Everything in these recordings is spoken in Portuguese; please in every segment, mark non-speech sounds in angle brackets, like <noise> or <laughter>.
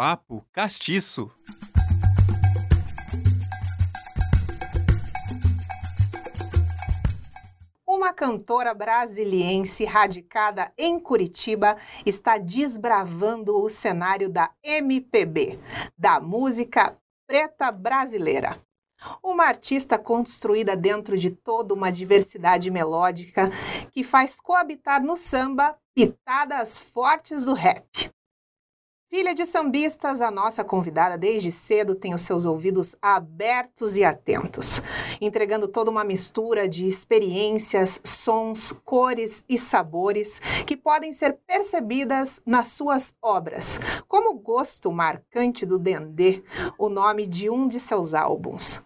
Papo Castiço. Uma cantora brasiliense radicada em Curitiba está desbravando o cenário da MPB, da música preta brasileira. Uma artista construída dentro de toda uma diversidade melódica que faz coabitar no samba pitadas fortes do rap. Filha de sambistas, a nossa convidada desde cedo tem os seus ouvidos abertos e atentos, entregando toda uma mistura de experiências, sons, cores e sabores que podem ser percebidas nas suas obras, como o gosto marcante do dendê, o nome de um de seus álbuns.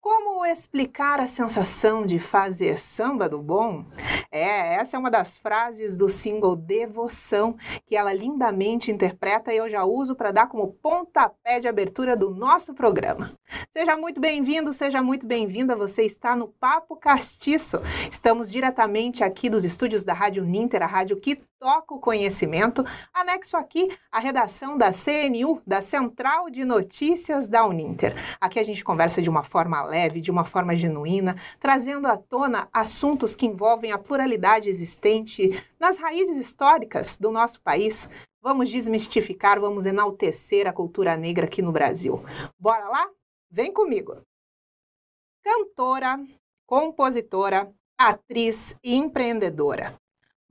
Como explicar a sensação de fazer samba do bom? É, essa é uma das frases do single Devoção, que ela lindamente interpreta e eu já uso para dar como pontapé de abertura do nosso programa. Seja muito bem-vindo, seja muito bem-vinda. Você está no Papo Castiço. Estamos diretamente aqui dos estúdios da Rádio Ninter, a rádio que toca o conhecimento. Anexo aqui a redação da CNU, da Central de Notícias da Uninter. Aqui a gente conversa de uma forma leve, de uma forma genuína, trazendo à tona assuntos que envolvem a pluralidade existente nas raízes históricas do nosso país. Vamos desmistificar, vamos enaltecer a cultura negra aqui no Brasil. Bora lá? Vem comigo! Cantora, compositora, atriz e empreendedora.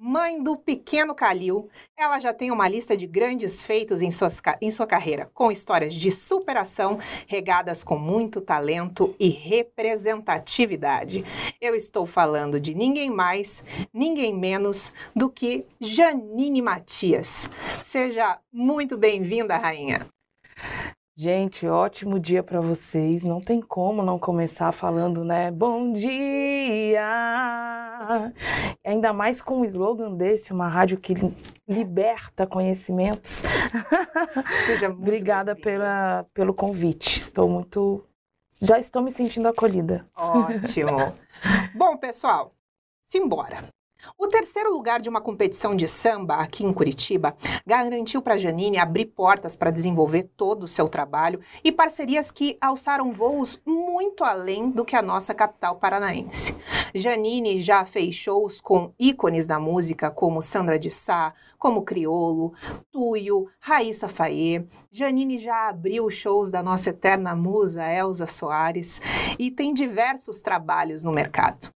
Mãe do pequeno Calil, ela já tem uma lista de grandes feitos em, suas, em sua carreira, com histórias de superação regadas com muito talento e representatividade. Eu estou falando de ninguém mais, ninguém menos do que Janine Matias. Seja muito bem-vinda, rainha. Gente, ótimo dia para vocês. Não tem como não começar falando, né? Bom dia! Ainda mais com um slogan desse, uma rádio que liberta conhecimentos. Seja <laughs> Obrigada pela, pelo convite. Estou muito. Já estou me sentindo acolhida. Ótimo. <laughs> Bom, pessoal, simbora. O terceiro lugar de uma competição de samba aqui em Curitiba garantiu para Janine abrir portas para desenvolver todo o seu trabalho e parcerias que alçaram voos muito além do que a nossa capital paranaense. Janine já fez shows com ícones da música como Sandra de Sá, como Criolo, Tuyo, Raíssa Faye. Janine já abriu shows da nossa eterna musa Elza Soares e tem diversos trabalhos no mercado.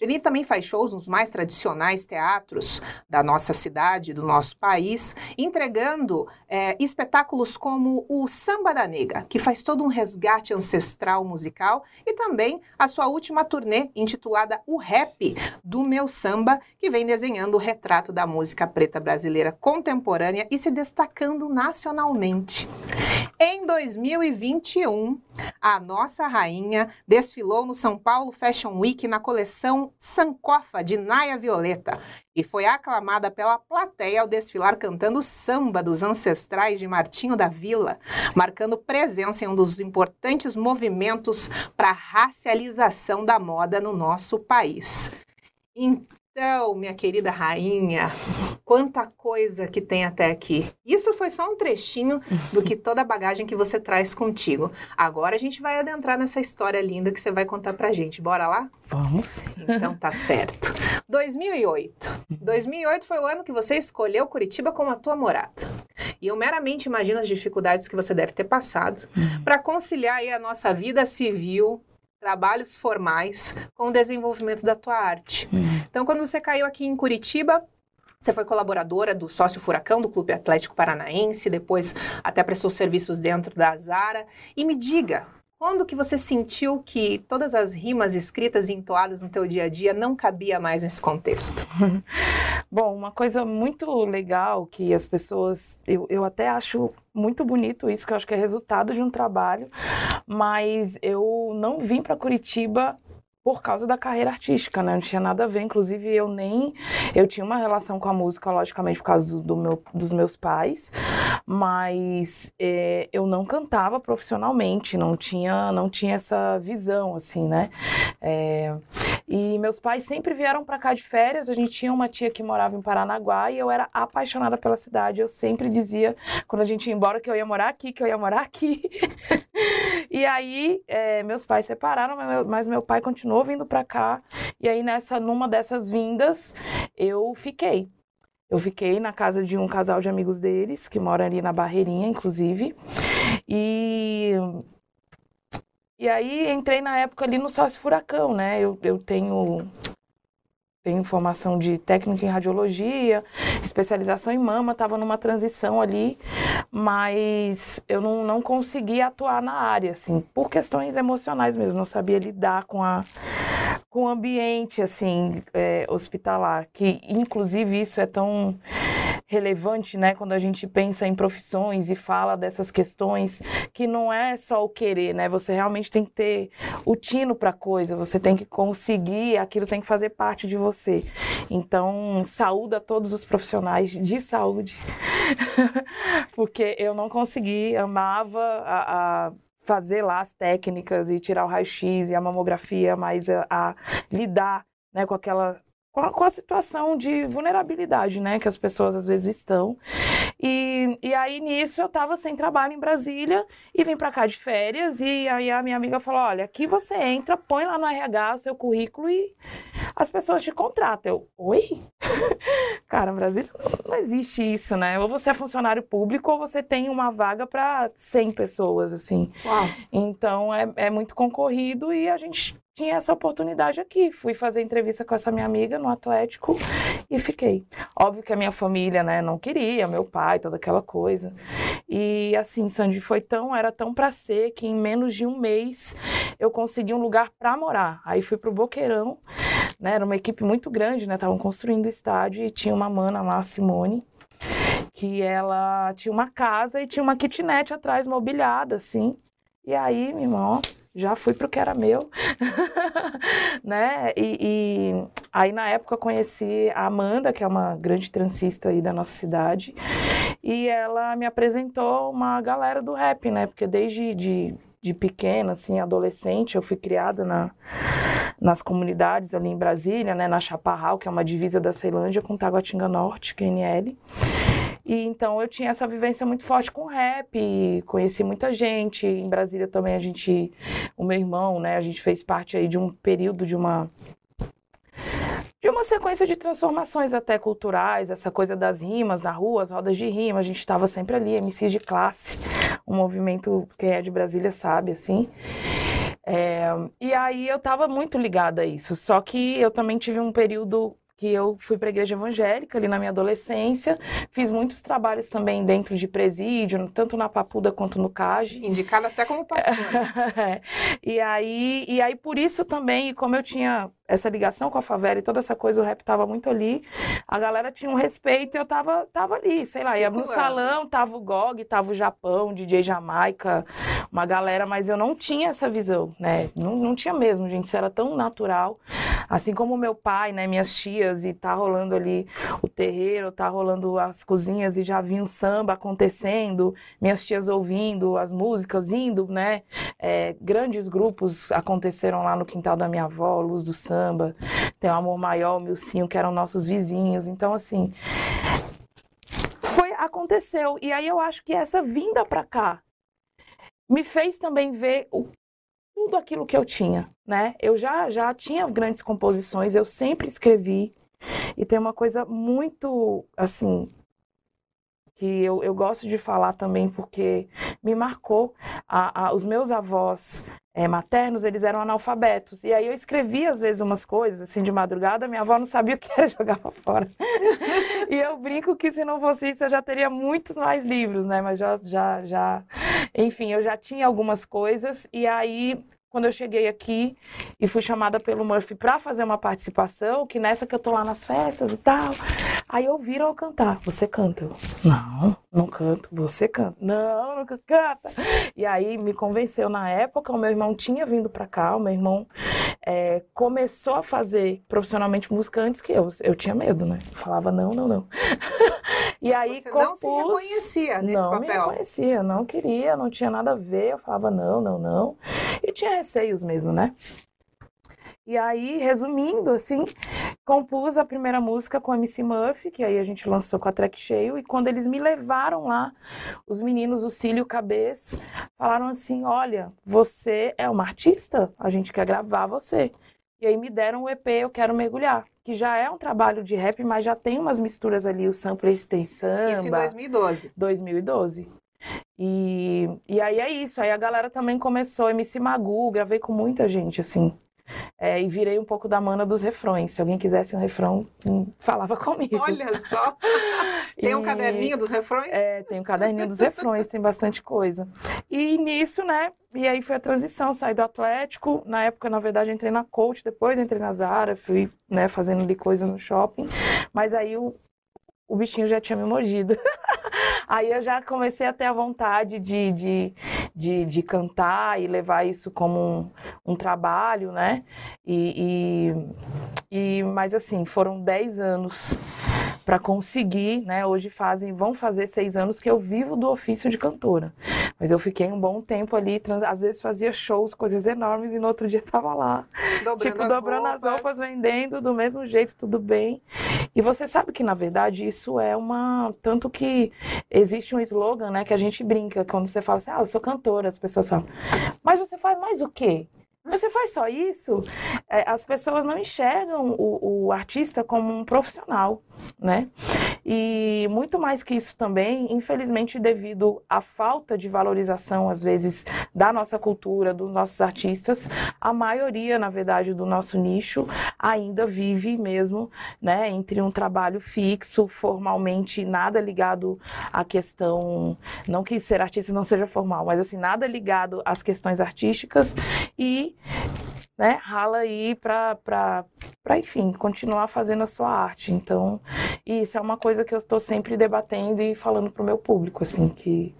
Janine também faz shows nos mais tradicionais teatros da nossa cidade, do nosso país, entregando é, espetáculos como o Samba da Nega, que faz todo um resgate ancestral musical, e também a sua última turnê, intitulada O Rap do Meu Samba, que vem desenhando o retrato da música preta brasileira contemporânea e se destacando nacionalmente. Em 2021, a nossa rainha desfilou no São Paulo Fashion Week na coleção Sankofa de Naya Violeta e foi aclamada pela plateia ao desfilar cantando samba dos ancestrais de Martinho da Vila, marcando presença em um dos importantes movimentos para a racialização da moda no nosso país. Então, minha querida rainha, quanta coisa que tem até aqui. Isso foi só um trechinho do que toda a bagagem que você traz contigo. Agora a gente vai adentrar nessa história linda que você vai contar pra gente. Bora lá? Vamos. Então tá certo. 2008. 2008 foi o ano que você escolheu Curitiba como a tua morada. E eu meramente imagino as dificuldades que você deve ter passado uhum. para conciliar aí a nossa vida civil trabalhos formais com o desenvolvimento da tua arte. Uhum. Então, quando você caiu aqui em Curitiba, você foi colaboradora do Sócio Furacão do Clube Atlético Paranaense, depois até prestou serviços dentro da Zara. E me diga, quando que você sentiu que todas as rimas escritas e entoadas no teu dia a dia não cabia mais nesse contexto? <laughs> Bom, uma coisa muito legal que as pessoas, eu, eu até acho muito bonito isso, que eu acho que é resultado de um trabalho, mas eu não vim para Curitiba por causa da carreira artística, né? Não tinha nada a ver, inclusive eu nem eu tinha uma relação com a música, logicamente por causa do, do meu, dos meus pais, mas é, eu não cantava profissionalmente, não tinha não tinha essa visão assim, né? É, e meus pais sempre vieram para cá de férias. A gente tinha uma tia que morava em Paranaguá e eu era apaixonada pela cidade. Eu sempre dizia quando a gente ia embora que eu ia morar aqui, que eu ia morar aqui. <laughs> e aí é, meus pais separaram, mas meu pai continuou vindo para cá. E aí nessa numa dessas vindas, eu fiquei. Eu fiquei na casa de um casal de amigos deles, que mora ali na Barreirinha, inclusive. E e aí entrei na época ali no sócio furacão, né? Eu, eu tenho tenho formação de técnica em radiologia, especialização em mama, estava numa transição ali, mas eu não, não conseguia atuar na área, assim, por questões emocionais mesmo, não sabia lidar com a com o ambiente, assim, é, hospitalar, que inclusive isso é tão relevante, né, quando a gente pensa em profissões e fala dessas questões, que não é só o querer, né? Você realmente tem que ter o tino para coisa, você tem que conseguir, aquilo tem que fazer parte de você. Então, saúde a todos os profissionais de saúde, <laughs> porque eu não consegui, amava a, a fazer lá as técnicas e tirar o raio-x e a mamografia, mas a, a lidar né, com aquela com a, com a, situação de vulnerabilidade, né, que as pessoas às vezes estão. E, e aí nisso eu estava sem trabalho em Brasília e vim para cá de férias e aí a minha amiga falou, olha, aqui você entra, põe lá no RH o seu currículo e as pessoas te contratam. Eu, oi? <laughs> Cara, no Brasil não existe isso, né? Ou você é funcionário público ou você tem uma vaga para 100 pessoas, assim. Uau. Então é, é muito concorrido e a gente tinha essa oportunidade aqui. Fui fazer entrevista com essa minha amiga no Atlético e fiquei. Óbvio que a minha família, né, não queria, meu pai, toda aquela coisa. E assim, Sandy, foi tão, era tão para ser que em menos de um mês eu consegui um lugar para morar. Aí fui pro Boqueirão, né, era uma equipe muito grande, né, estavam construindo o estádio e tinha uma mana lá, Simone, que ela tinha uma casa e tinha uma kitnet atrás mobiliada, assim. E aí, meu irmão, já fui pro que era meu, <laughs> né? E, e, aí na época conheci a Amanda, que é uma grande transista aí da nossa cidade, e ela me apresentou uma galera do rap, né? Porque desde de, de pequena, assim, adolescente, eu fui criada na, nas comunidades ali em Brasília, né? Na Chaparral, que é uma divisa da Ceilândia com Taguatinga Norte, QNL. E então eu tinha essa vivência muito forte com rap, conheci muita gente. Em Brasília também a gente, o meu irmão, né, a gente fez parte aí de um período de uma de uma sequência de transformações até culturais, essa coisa das rimas na rua, as rodas de rima, a gente estava sempre ali, MCs de classe, um movimento, quem é de Brasília sabe, assim. É, e aí eu estava muito ligada a isso, só que eu também tive um período que eu fui para a igreja evangélica ali na minha adolescência, fiz muitos trabalhos também dentro de presídio, tanto na Papuda quanto no CAGE. Indicada até como pastora. <laughs> É. e aí, e aí por isso também, como eu tinha essa ligação com a favela e toda essa coisa, o rap tava muito ali. A galera tinha um respeito e eu tava, tava ali, sei lá, ia no salão, tava o GOG, tava o Japão, DJ Jamaica, uma galera, mas eu não tinha essa visão, né? Não, não tinha mesmo, gente, isso era tão natural. Assim como meu pai, né, minhas tias, e tá rolando ali o terreiro, tá rolando as cozinhas e já vinha um samba acontecendo, minhas tias ouvindo as músicas, indo, né? É, grandes grupos aconteceram lá no quintal da minha avó, Luz do Samba, samba, tem o Amor Maior, o Milcinho, que eram nossos vizinhos. Então, assim, foi, aconteceu. E aí eu acho que essa vinda para cá me fez também ver o, tudo aquilo que eu tinha, né? Eu já, já tinha grandes composições, eu sempre escrevi. E tem uma coisa muito, assim, que eu, eu gosto de falar também porque me marcou. A, a, os meus avós é, maternos, eles eram analfabetos. E aí eu escrevia, às vezes, umas coisas, assim, de madrugada, minha avó não sabia o que era <laughs> jogar pra fora. <laughs> e eu brinco que se não fosse isso, eu já teria muitos mais livros, né? Mas já, já, já... Enfim, eu já tinha algumas coisas. E aí, quando eu cheguei aqui e fui chamada pelo Murphy para fazer uma participação, que nessa que eu tô lá nas festas e tal, aí ouviram eu cantar. Você canta? Eu, não, não canto. Você canta? Não, nunca canta. E aí me convenceu na época, o meu irmão tinha vindo para cá, o meu irmão é, começou a fazer profissionalmente música antes que eu. Eu tinha medo, né? falava não, não, não. <laughs> e aí Você compus... não se reconhecia nesse não papel? Não me reconhecia, não queria, não tinha nada a ver. Eu falava não, não, não. Tinha receios mesmo, né? E aí, resumindo, assim, compus a primeira música com a MC Murphy, que aí a gente lançou com a track cheio, e quando eles me levaram lá, os meninos, o Cílio e o Cabeça, falaram assim: olha, você é uma artista, a gente quer gravar você. E aí me deram o EP Eu Quero Mergulhar, que já é um trabalho de rap, mas já tem umas misturas ali, o sampler tem samba. Isso em 2012. 2012. E, e aí é isso, aí a galera também começou, MC Magu, gravei com muita gente, assim. É, e virei um pouco da mana dos refrões. Se alguém quisesse um refrão, hum, falava <laughs> comigo. Olha só! <laughs> tem um caderninho dos refrões? É, tem um caderninho dos refrões, tem bastante coisa. E nisso, né? E aí foi a transição, saí do Atlético. Na época, na verdade, entrei na coach, depois entrei na Zara, fui né, fazendo ali coisa no shopping. Mas aí o, o bichinho já tinha me mordido. <laughs> Aí eu já comecei a ter a vontade de, de, de, de cantar e levar isso como um, um trabalho, né? E, e, e, mas assim, foram 10 anos para conseguir, né? Hoje fazem, vão fazer seis anos que eu vivo do ofício de cantora. Mas eu fiquei um bom tempo ali, trans, às vezes fazia shows, coisas enormes, e no outro <laughs> dia tava lá. Dobrando tipo, as dobrando roupas. as roupas, vendendo do mesmo jeito, tudo bem. E você sabe que, na verdade, isso é uma. Tanto que existe um slogan, né, que a gente brinca quando você fala assim, ah, eu sou cantora, as pessoas falam, mas você faz mais o quê? Você faz só isso? É, as pessoas não enxergam o, o, artista como um profissional, né? E muito mais que isso também, infelizmente, devido à falta de valorização, às vezes, da nossa cultura, dos nossos artistas, a maioria, na verdade, do nosso nicho ainda vive mesmo, né, entre um trabalho fixo, formalmente nada ligado à questão, não que ser artista não seja formal, mas assim, nada ligado às questões artísticas e né, rala aí para, enfim, continuar fazendo a sua arte. Então, isso é uma coisa que eu estou sempre debatendo e falando para o meu público, assim, que,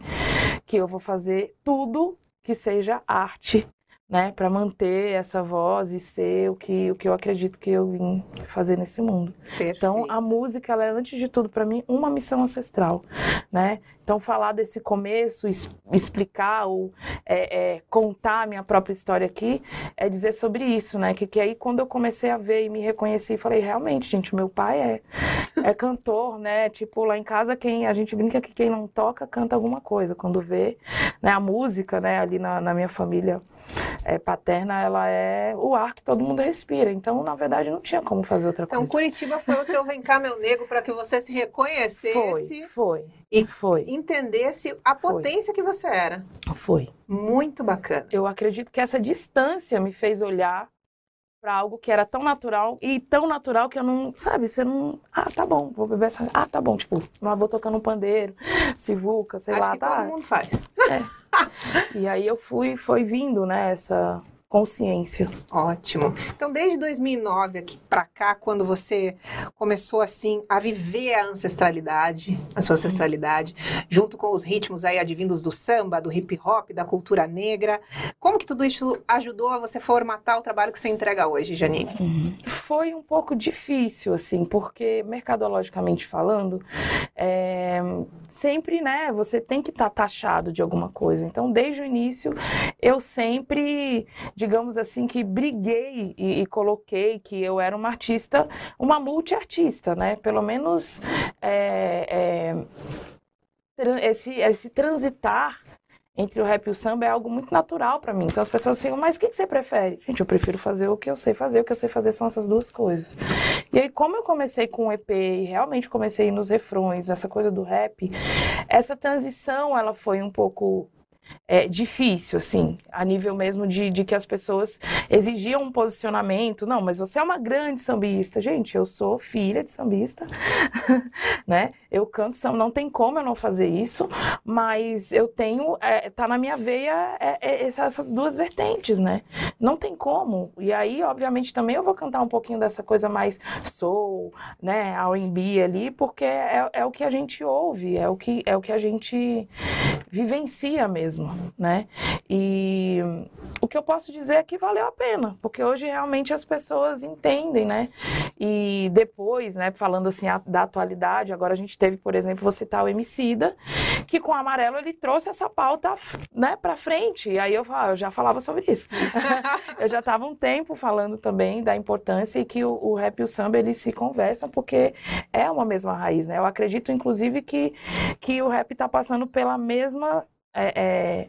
que eu vou fazer tudo que seja arte né, para manter essa voz e ser o que, o que eu acredito que eu vim fazer nesse mundo. Perfeito. Então, a música, ela é, antes de tudo, para mim, uma missão ancestral, né? Então, falar desse começo, es explicar ou é, é, contar a minha própria história aqui, é dizer sobre isso, né? Que, que aí, quando eu comecei a ver e me reconheci, falei, realmente, gente, meu pai é, é cantor, né? Tipo, lá em casa, quem a gente brinca que quem não toca, canta alguma coisa. Quando vê, né, a música, né, ali na, na minha família é, paterna, ela é o ar que todo mundo respira. Então, na verdade, não tinha como fazer outra então, coisa. Então, Curitiba foi o teu Vem cá, meu nego, para que você se reconhecesse. Foi, foi. E foi. Entendesse a potência foi. que você era. Foi. Muito bacana. Eu acredito que essa distância me fez olhar para algo que era tão natural e tão natural que eu não, sabe, você não, ah, tá bom, vou beber essa, ah, tá bom, tipo, meu avô tocando um pandeiro, <laughs> sivuca, sei Acho lá, que tá. todo mundo faz. É. <laughs> e aí eu fui, foi vindo, né, essa consciência. Ótimo. Então, desde 2009 aqui para cá, quando você começou assim a viver a ancestralidade, a sua ancestralidade, junto com os ritmos aí advindos do samba, do hip hop, da cultura negra, como que tudo isso ajudou a você formatar o trabalho que você entrega hoje, Janine? Uhum. Foi um pouco difícil, assim, porque mercadologicamente falando, é, sempre, né, você tem que estar tá taxado de alguma coisa. Então, desde o início, eu sempre digamos assim, que briguei e, e, coloquei que eu era uma artista, uma multiartista, né? Pelo menos é, é, esse, esse transitar entre o rap e o samba é algo muito natural para mim. Então as pessoas ficam, mas o que, que, você prefere? Gente, eu prefiro fazer o que eu sei fazer. O que eu sei fazer são essas duas coisas. E aí, como eu comecei com o EP e realmente comecei nos refrões, essa coisa do rap, essa transição ela foi um pouco é, difícil, assim, a nível mesmo de, de que as pessoas exigiam um posicionamento. Não, mas você é uma grande sambista. Gente, eu sou filha de sambista, <laughs> né? Eu canto samba, não tem como eu não fazer isso, mas eu tenho, é, tá na minha veia é, é, essas duas vertentes, né? Não tem como. E aí, obviamente, também eu vou cantar um pouquinho dessa coisa mais soul, né? R&B ali, porque é, é o que a gente ouve, é o que, é o que a gente vivencia mesmo, né? E o que eu posso dizer é que valeu a pena, porque hoje realmente as pessoas entendem, né? E depois, né, falando assim da atualidade, agora a gente teve, por exemplo, vou citar o Emicida, que com o Amarelo ele trouxe essa pauta, né, para frente. E aí eu, eu já falava sobre isso. <laughs> eu já estava um tempo falando também da importância e que o, o rap e o samba eles se conversam porque é uma mesma raiz, né? Eu acredito inclusive que que o rap está passando pela mesma é, é,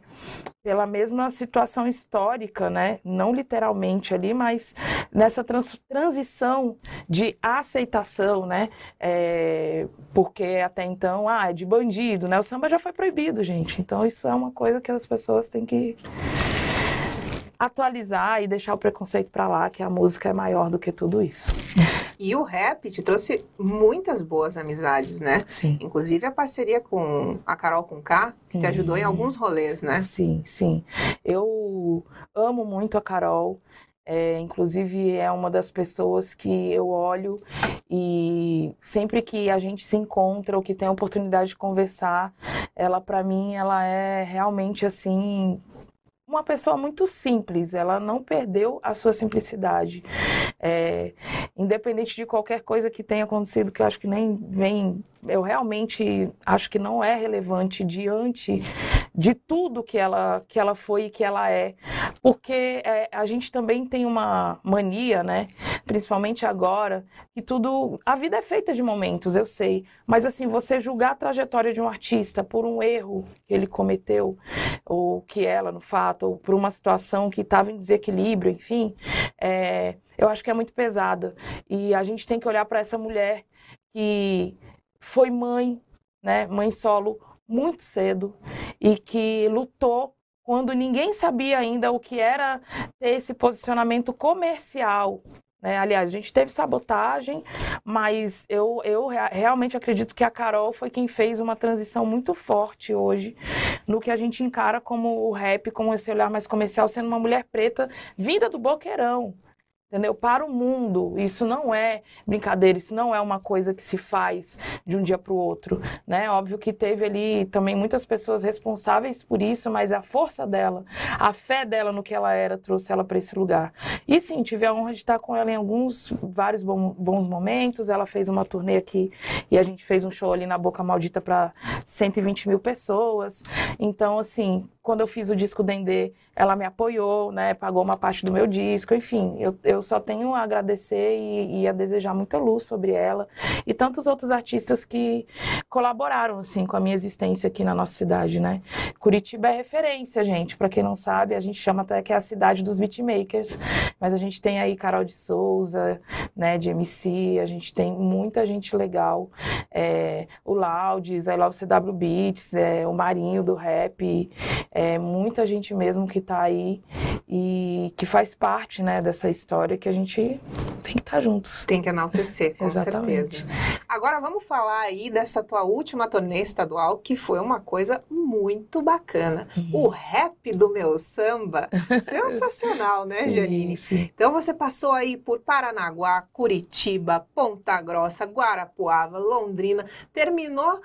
pela mesma situação histórica, né? não literalmente ali, mas nessa trans, transição de aceitação, né? É, porque até então, ah, é de bandido, né? o samba já foi proibido, gente. Então isso é uma coisa que as pessoas têm que atualizar e deixar o preconceito para lá, que a música é maior do que tudo isso. E o rap te trouxe muitas boas amizades, né? Sim. Inclusive a parceria com a Carol com K, que te ajudou em alguns rolês, né? Sim, sim. Eu amo muito a Carol. É, inclusive é uma das pessoas que eu olho e sempre que a gente se encontra ou que tem a oportunidade de conversar, ela para mim ela é realmente assim uma pessoa muito simples, ela não perdeu a sua simplicidade. É, independente de qualquer coisa que tenha acontecido, que eu acho que nem vem, eu realmente acho que não é relevante diante de tudo que ela, que ela foi e que ela é. Porque é, a gente também tem uma mania, né? Principalmente agora, que tudo. A vida é feita de momentos, eu sei. Mas assim, você julgar a trajetória de um artista por um erro que ele cometeu, ou que ela, no fato, ou por uma situação que estava em desequilíbrio, enfim, é, eu acho que é muito pesada. E a gente tem que olhar para essa mulher que foi mãe, né? Mãe solo muito cedo e que lutou quando ninguém sabia ainda o que era ter esse posicionamento comercial. Né? Aliás, a gente teve sabotagem, mas eu, eu realmente acredito que a Carol foi quem fez uma transição muito forte hoje no que a gente encara como o rap, como esse olhar mais comercial, sendo uma mulher preta vinda do boqueirão entendeu? Para o mundo, isso não é brincadeira, isso não é uma coisa que se faz de um dia para o outro, né? Óbvio que teve ali também muitas pessoas responsáveis por isso, mas a força dela, a fé dela no que ela era, trouxe ela para esse lugar. E sim, tive a honra de estar com ela em alguns, vários bons momentos. Ela fez uma turnê aqui e a gente fez um show ali na Boca Maldita para 120 mil pessoas. Então, assim, quando eu fiz o disco Dendê, ela me apoiou, né? Pagou uma parte do meu disco, enfim, eu, eu só tenho a agradecer e, e, a desejar muita luz sobre ela e tantos outros artistas que colaboraram, assim, com a minha existência aqui na nossa cidade, né? Curitiba é referência, gente, para quem não sabe, a gente chama até que é a cidade dos beatmakers, mas a gente tem aí Carol de Souza, né, de MC, a gente tem muita gente legal, é, o Laudes, I Love CW Beats, é, o Marinho do rap, é, muita gente mesmo que está aí e que faz parte né, dessa história que a gente tem que estar tá juntos. Tem que enaltecer, com Exatamente. certeza. Agora vamos falar aí dessa tua última turnê estadual, que foi uma coisa muito bacana. Uhum. O rap do meu samba, <laughs> sensacional, né, sim, Janine? Sim. Então você passou aí por Paranaguá, Curitiba, Ponta Grossa, Guarapuava, Londrina, terminou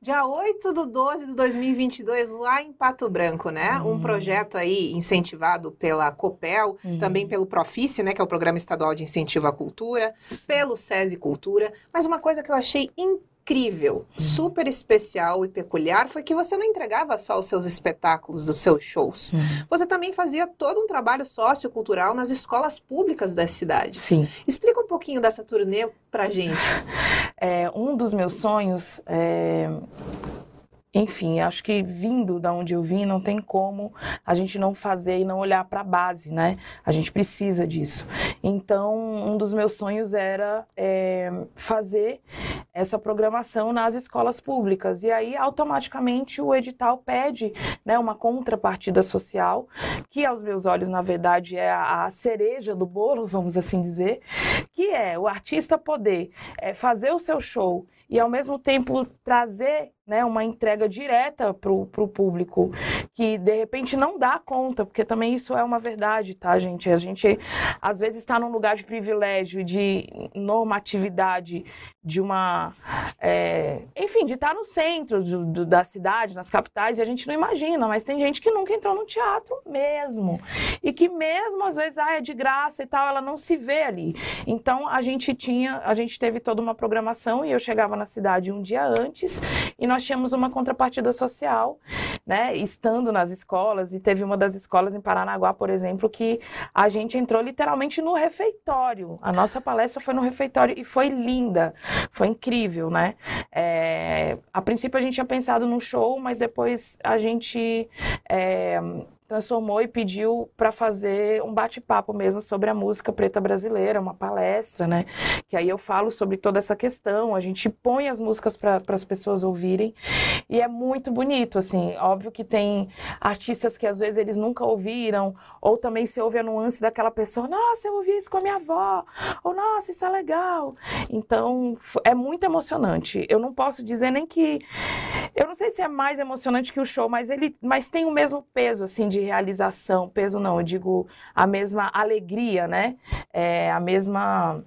dia 8 do 12 de 2022 lá em Pato Branco, né? Uhum. Um projeto aí incentivado pela COPEL, uhum. também pelo Profice, né, que é o Programa Estadual de Incentivo à Cultura, pelo SESI Cultura, mas uma coisa que eu achei incrível, uhum. super especial e peculiar foi que você não entregava só os seus espetáculos dos seus shows. Você também fazia todo um trabalho sociocultural nas escolas públicas da cidade. Sim. Explica um pouquinho dessa turnê pra gente. <laughs> É, um dos meus sonhos é enfim, acho que vindo da onde eu vim, não tem como a gente não fazer e não olhar para a base, né? A gente precisa disso. Então, um dos meus sonhos era é, fazer essa programação nas escolas públicas. E aí, automaticamente, o edital pede né, uma contrapartida social, que aos meus olhos, na verdade, é a, cereja do bolo, <laughs> vamos assim dizer, que é o artista poder é, fazer o seu show e ao mesmo tempo trazer né, uma entrega direta para o público, que de repente não dá conta, porque também isso é uma verdade, tá, gente? A gente às vezes está num lugar de privilégio, de normatividade, de uma. É, enfim, de estar tá no centro do, do, da cidade, nas capitais, e a gente não imagina, mas tem gente que nunca entrou no teatro mesmo. E que mesmo às vezes ah, é de graça e tal, ela não se vê ali. Então a gente tinha, a gente teve toda uma programação e eu chegava na cidade um dia antes e nós tínhamos uma contrapartida social, né, estando nas escolas, e teve uma das escolas em Paranaguá, por exemplo, que a gente entrou literalmente no refeitório. A nossa palestra foi no refeitório e foi linda, foi incrível, né? É, a princípio a gente tinha pensado num show, mas depois a gente é, transformou e pediu para fazer um bate-papo mesmo sobre a música preta brasileira, uma palestra, né? Que aí eu falo sobre toda essa questão, a gente põe as músicas para as pessoas ouvirem e é muito bonito, assim. Óbvio que tem artistas que às vezes eles nunca ouviram, ou também se ouve a nuance daquela pessoa, nossa, eu ouvi isso com a minha avó, ou nossa, isso é legal. Então é muito emocionante. Eu não posso dizer nem que. Eu não sei se é mais emocionante que o show, mas ele mas tem o mesmo peso, assim, de realização, peso não, eu digo a mesma alegria, né? É, a mesma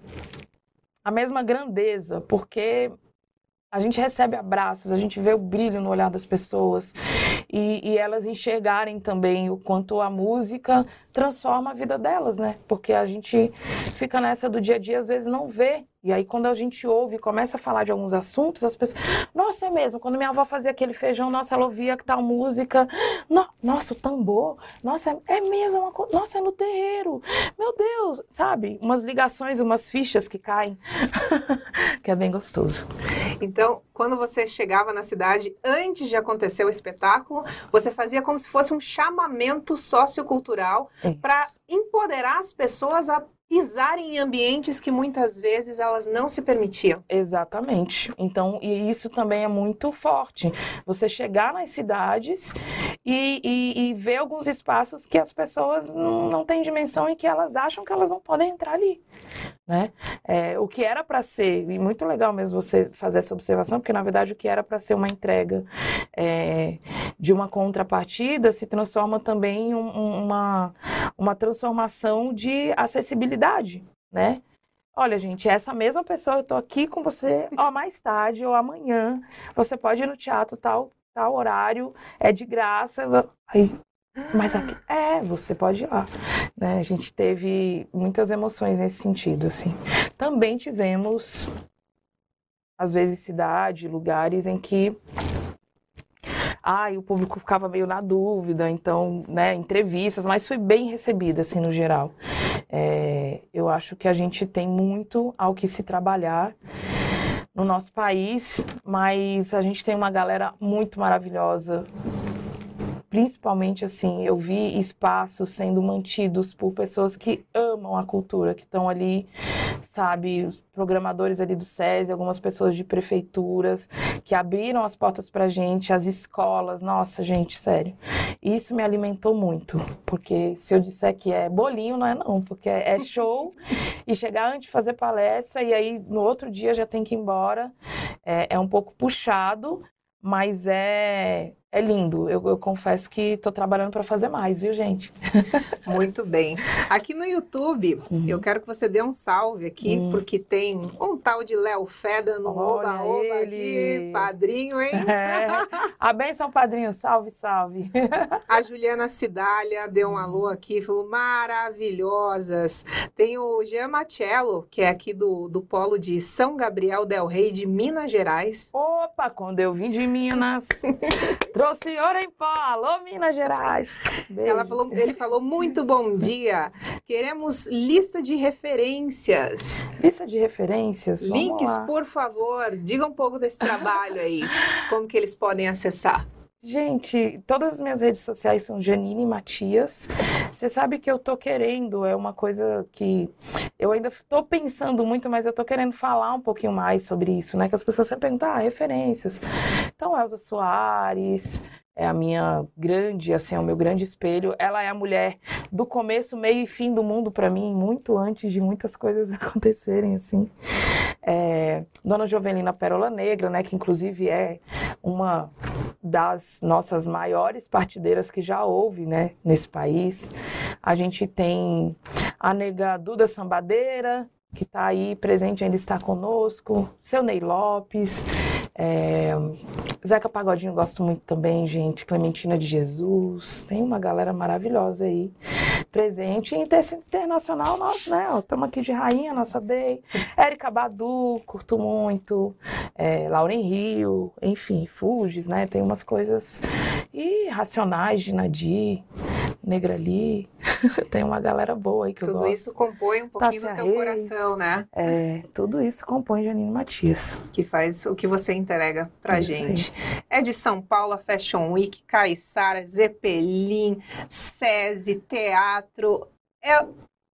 a mesma grandeza, porque a gente recebe abraços, a gente vê o brilho no olhar das pessoas e, e, elas enxergarem também o quanto a música transforma a vida delas, né? Porque a gente fica nessa do dia a dia, às vezes não vê e aí, quando a gente ouve e começa a falar de alguns assuntos, as pessoas. Nossa, é mesmo. Quando minha avó fazia aquele feijão, nossa, ela ouvia que tal música. No... Nossa, o tambor. Nossa, é, mesmo. Uma... Nossa, é no terreiro. Meu Deus. Sabe? Umas ligações, umas fichas que caem. <laughs> que é bem gostoso. Então, quando você chegava na cidade, antes de acontecer o espetáculo, você fazia como se fosse um chamamento sociocultural para empoderar as pessoas a pisar em ambientes que muitas vezes elas não se permitiam. Exatamente. Então, e isso também é muito forte. Você chegar nas cidades e, e, e ver alguns espaços que as pessoas não, não têm dimensão e que elas acham que elas não podem entrar ali. Né? É, o que era para ser, e muito legal mesmo você fazer essa observação, porque na verdade o que era para ser uma entrega é, de uma contrapartida se transforma também em um, uma, uma transformação de acessibilidade, né? Olha, gente, essa mesma pessoa, eu tô aqui com você, ó, mais tarde ou amanhã, você pode ir no teatro tal, tal horário, é de graça. Aí, mas aqui, é, você pode ir lá. Né? A gente teve muitas emoções nesse sentido, assim. Também tivemos, às vezes, cidade, lugares em que e o público ficava meio na dúvida, então, né, entrevistas, mas foi bem recebida, assim, no geral. É, eu acho que a gente tem muito ao que se trabalhar no nosso país, mas a gente tem uma galera muito maravilhosa, principalmente assim, eu vi espaços sendo mantidos por pessoas que amam a cultura, que estão ali, sabe, os programadores ali do SESI, algumas pessoas de prefeituras que abriram as portas pra gente, as escolas, nossa, gente, sério. Isso me alimentou muito, porque se eu disser que é bolinho, não é não, porque é show <laughs> e chegar antes de fazer palestra e aí no outro dia já tem que ir embora, é, é um pouco puxado, mas é é lindo. Eu, eu confesso que estou trabalhando para fazer mais, viu, gente? <laughs> Muito bem. Aqui no YouTube, uhum. eu quero que você dê um salve aqui, uhum. porque tem um tal de Léo Feda no Oba Oba aqui, padrinho, hein? É. A benção, padrinho. Salve, salve. <laughs> A Juliana Cidália deu um alô aqui, falou maravilhosas. Tem o Jean Machello, que é aqui do, do polo de São Gabriel del Rei, de Minas Gerais. Opa, quando eu vim de Minas, <laughs> Do senhor em pó. Alô, Minas Gerais. Falou, ele falou muito bom dia. Queremos lista de referências. Lista de referências? Links, por favor. Diga um pouco desse trabalho aí. Como que eles podem acessar? Gente, todas as minhas redes sociais são Janine Matias. Você sabe que eu tô querendo, é uma coisa que eu ainda estou pensando muito, mas eu tô querendo falar um pouquinho mais sobre isso, né? Que as pessoas sempre perguntam, ah, referências. Então, Elza Soares, é a minha grande, assim, é o meu grande espelho. Ela é a mulher do começo, meio e fim do mundo para mim, muito antes de muitas coisas <laughs> acontecerem, assim. É, Dona Jovelina Pérola Negra, né, que inclusive é uma das nossas maiores partideiras que já houve né, nesse país. A gente tem a nega Duda Sambadeira, que está aí presente, ainda está conosco, seu Ney Lopes, é, Zeca Pagodinho gosto muito também, gente, Clementina de Jesus, tem uma galera maravilhosa aí presente. E internacional, nós, né, estamos aqui de rainha, nossa Bey, Érica Badu, curto muito, é, Lauren Rio, enfim, Fuges, né, tem umas coisas, e Racionais de Nadir, Negra ali, <laughs> tem uma galera boa aí que tudo eu gosto. Tudo isso compõe um pouquinho Tássia do teu Reis, coração, né? É, tudo isso compõe Janine Matias. Que faz o que você entrega pra isso gente. É de São Paulo, Fashion Week, Caissara, Zeppelin, SESI, teatro. É,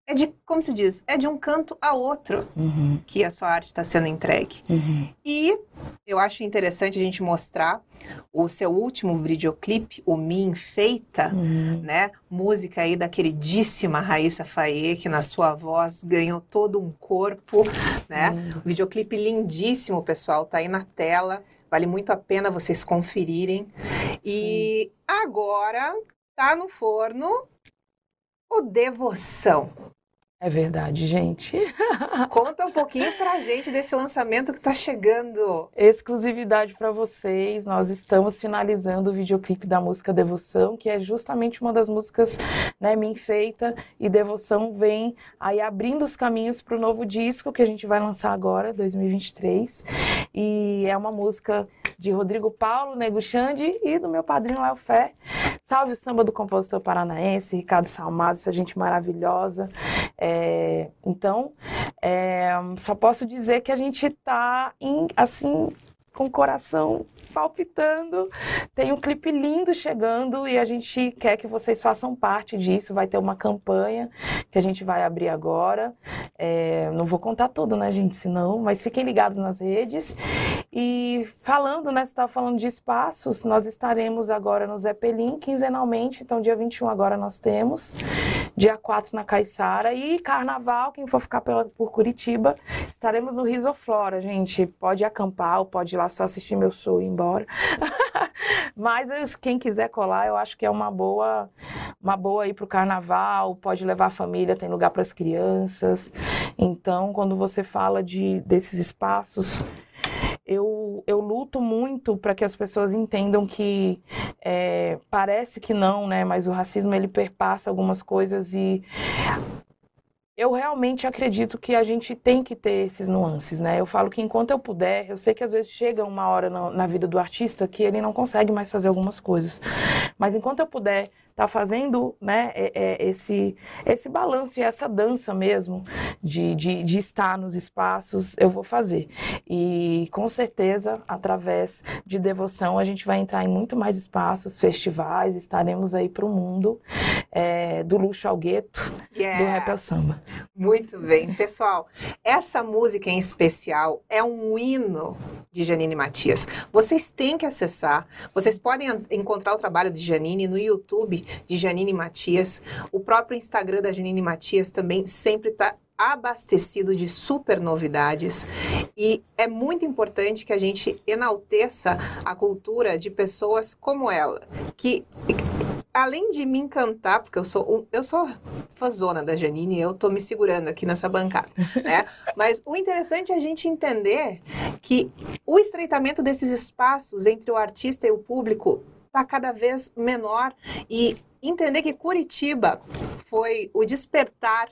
é de, como se diz, é de um canto a outro uhum. que a sua arte está sendo entregue. Uhum. E eu acho interessante a gente mostrar o seu último videoclipe, o Me Enfeita, uhum. né? Música aí da queridíssima Raíssa Faye, que na sua voz ganhou todo um corpo, né? Uhum. Videoclipe lindíssimo, pessoal, tá aí na tela. Vale muito a pena vocês conferirem. E agora tá no forno o Devoção. É verdade, gente. <laughs> Conta um pouquinho pra gente desse lançamento que tá chegando. Exclusividade para vocês. Nós estamos finalizando o videoclipe da música Devoção, que é justamente uma das músicas, né, Me Enfeita e Devoção vem aí abrindo os caminhos para o novo disco que a gente vai lançar agora, 2023. E é uma música de Rodrigo Paulo, Nego Xande e do meu padrinho Léo Fé. Salve o samba do compositor paranaense, Ricardo Salmazo, essa gente maravilhosa. É, então, é, só posso dizer que a gente está assim com o coração palpitando. Tem um clipe lindo chegando e a gente quer que vocês façam parte disso. Vai ter uma campanha que a gente vai abrir agora. É, não vou contar tudo, né, gente? Senão, mas fiquem ligados nas redes. E falando, né? Você estava falando de espaços, nós estaremos agora no Zeppelin quinzenalmente. Então, dia 21 agora nós temos. Dia 4 na Caiçara. E carnaval, quem for ficar pela, por Curitiba, estaremos no Risoflora, gente. Pode acampar ou pode ir lá só assistir meu show e ir embora. <laughs> Mas quem quiser colar, eu acho que é uma boa, uma boa ir para o carnaval, pode levar a família, tem lugar para as crianças. Então, quando você fala de desses espaços, eu, eu luto muito para que as pessoas entendam que é, parece que não, né? Mas o racismo ele perpassa algumas coisas e eu realmente acredito que a gente tem que ter esses nuances, né? Eu falo que enquanto eu puder, eu sei que às vezes chega uma hora na, na vida do artista que ele não consegue mais fazer algumas coisas, mas enquanto eu puder está fazendo né, é, é, esse, esse balanço e essa dança mesmo de, de, de, estar nos espaços, eu vou fazer. E com certeza, através de devoção, a gente vai entrar em muito mais espaços, festivais, estaremos aí para o mundo é, do luxo ao gueto, yeah. do rap ao samba. Muito bem. Pessoal, essa música em especial é um hino de Janine Matias. Vocês têm que acessar, vocês podem encontrar o trabalho de Janine no YouTube de Janine Matias. O próprio Instagram da Janine Matias também sempre está abastecido de super novidades e é muito importante que a gente enalteça a cultura de pessoas como ela, que além de me encantar, porque eu sou eu sou fãzona da Janine, eu tô me segurando aqui nessa bancada, né? <laughs> Mas o interessante é a gente entender que o estreitamento desses espaços entre o artista e o público está cada vez menor e entender que Curitiba foi o despertar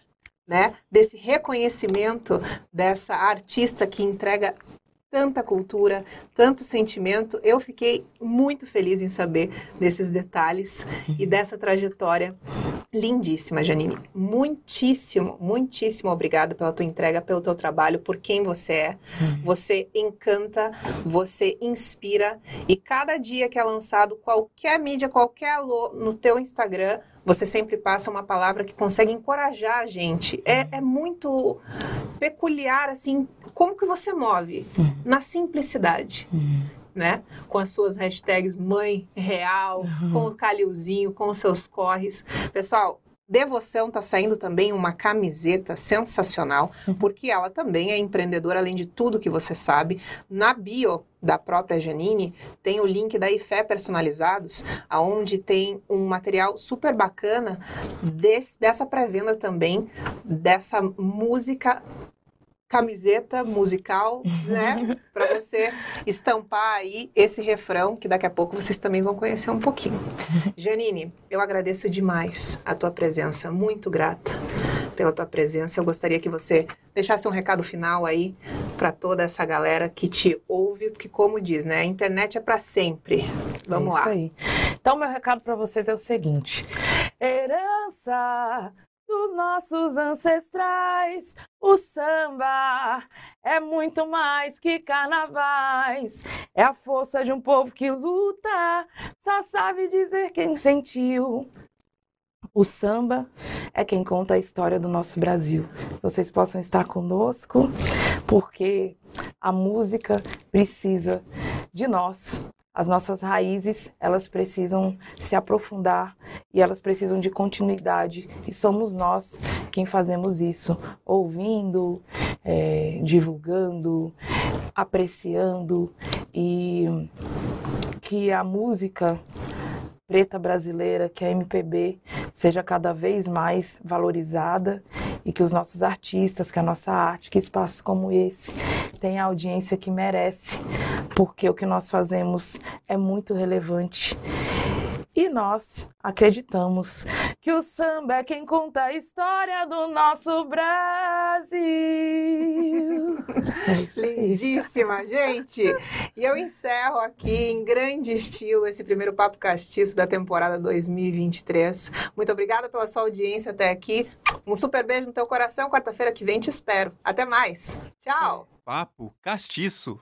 né, desse reconhecimento dessa artista que entrega tanta cultura, tanto sentimento. Eu fiquei muito feliz em saber desses detalhes e uhum. dessa trajetória lindíssima, Janine. Muitíssimo, muitíssimo obrigada pela tua entrega, pelo teu trabalho, por quem você é. Uhum. Você encanta, você inspira e cada dia que é lançado qualquer mídia, qualquer alô no teu Instagram, você sempre passa uma palavra que consegue encorajar a gente. É, é muito peculiar, assim, como que você move? Uhum. Na simplicidade. Né? Com as suas hashtags mãe real, uhum. com o Calilzinho, com os seus corres. Pessoal, Devoção está saindo também uma camiseta sensacional, uhum. porque ela também é empreendedora, além de tudo que você sabe. Na bio da própria Janine tem o link da IFE Personalizados, aonde tem um material super bacana desse, dessa pré-venda também, dessa música camiseta musical, né? <laughs> Para você estampar aí esse refrão, que daqui a pouco vocês também vão conhecer um pouquinho. <laughs> Janine, eu agradeço demais a tua presença, muito grata pela tua presença. Eu gostaria que você deixasse um recado final aí para toda essa galera que te ouve, porque como diz, né, a internet é para sempre. Vamos é lá. Aí. Então meu recado para vocês é o seguinte: herança dos nossos ancestrais. O samba é muito mais que carnavais. É a força de um povo que luta, só sabe dizer quem sentiu. O samba é quem conta a história do nosso Brasil. Vocês possam estar conosco, porque a música precisa de nós as nossas raízes elas precisam se aprofundar e elas precisam de continuidade. E somos nós quem fazemos isso ouvindo é, divulgando apreciando. E que a música preta brasileira, que a MPB seja cada vez mais valorizada e que os nossos artistas, que a nossa arte, que espaços como esse tenha a audiência que merece, porque o que nós fazemos é muito relevante. E nós acreditamos que o samba é quem conta a história do nosso Brasil. <laughs> É Lindíssima, gente! E eu encerro aqui em grande estilo esse primeiro Papo Castiço da temporada 2023. Muito obrigada pela sua audiência até aqui. Um super beijo no teu coração. Quarta-feira que vem te espero. Até mais. Tchau! Papo Castiço.